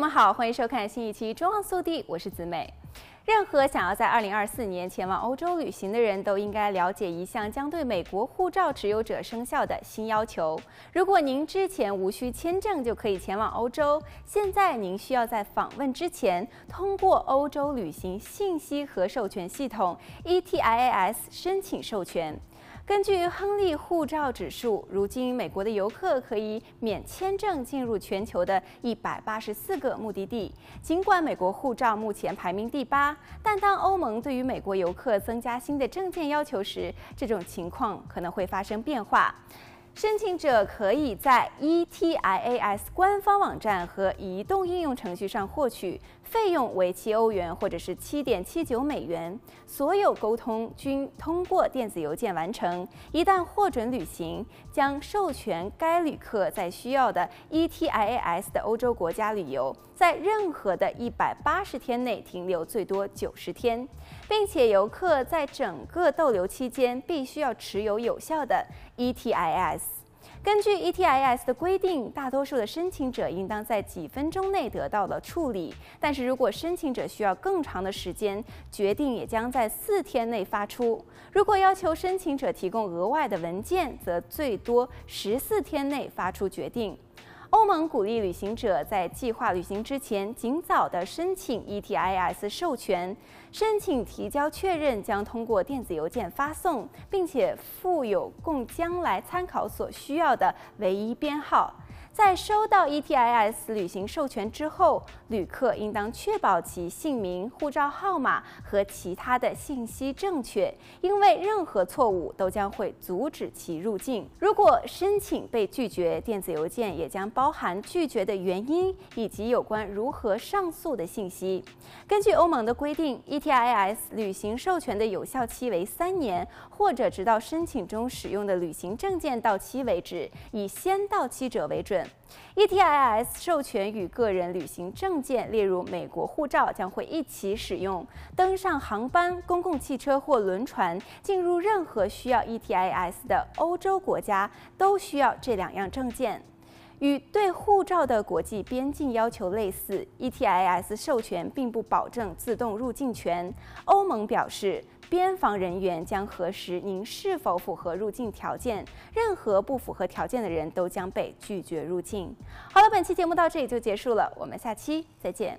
友们好，欢迎收看新一期《中望速递》，我是子美。任何想要在2024年前往欧洲旅行的人都应该了解一项将对美国护照持有者生效的新要求。如果您之前无需签证就可以前往欧洲，现在您需要在访问之前通过欧洲旅行信息和授权系统 ETIAS 申请授权。根据亨利护照指数，如今美国的游客可以免签证进入全球的一百八十四个目的地。尽管美国护照目前排名第八，但当欧盟对于美国游客增加新的证件要求时，这种情况可能会发生变化。申请者可以在 ETIAS 官方网站和移动应用程序上获取，费用为七欧元或者是七点七九美元。所有沟通均通过电子邮件完成。一旦获准旅行，将授权该旅客在需要的 ETIAS 的欧洲国家旅游，在任何的一百八十天内停留最多九十天，并且游客在整个逗留期间必须要持有有效的 ETIAS。根据 ETIS 的规定，大多数的申请者应当在几分钟内得到了处理。但是如果申请者需要更长的时间，决定也将在四天内发出。如果要求申请者提供额外的文件，则最多十四天内发出决定。欧盟鼓励旅行者在计划旅行之前尽早的申请 ETIS 授权，申请提交确认将通过电子邮件发送，并且附有供将来参考所需要的唯一编号。在收到 ETIS 旅行授权之后，旅客应当确保其姓名、护照号码和其他的信息正确，因为任何错误都将会阻止其入境。如果申请被拒绝，电子邮件也将包含拒绝的原因以及有关如何上诉的信息。根据欧盟的规定，ETIS 旅行授权的有效期为三年，或者直到申请中使用的旅行证件到期为止，以先到期者为准。ETIS 授权与个人旅行证件，例如美国护照，将会一起使用。登上航班、公共汽车或轮船，进入任何需要 ETIS 的欧洲国家，都需要这两样证件。与对护照的国际边境要求类似，ETIS 授权并不保证自动入境权。欧盟表示，边防人员将核实您是否符合入境条件，任何不符合条件的人都将被拒绝入境。好了，本期节目到这里就结束了，我们下期再见。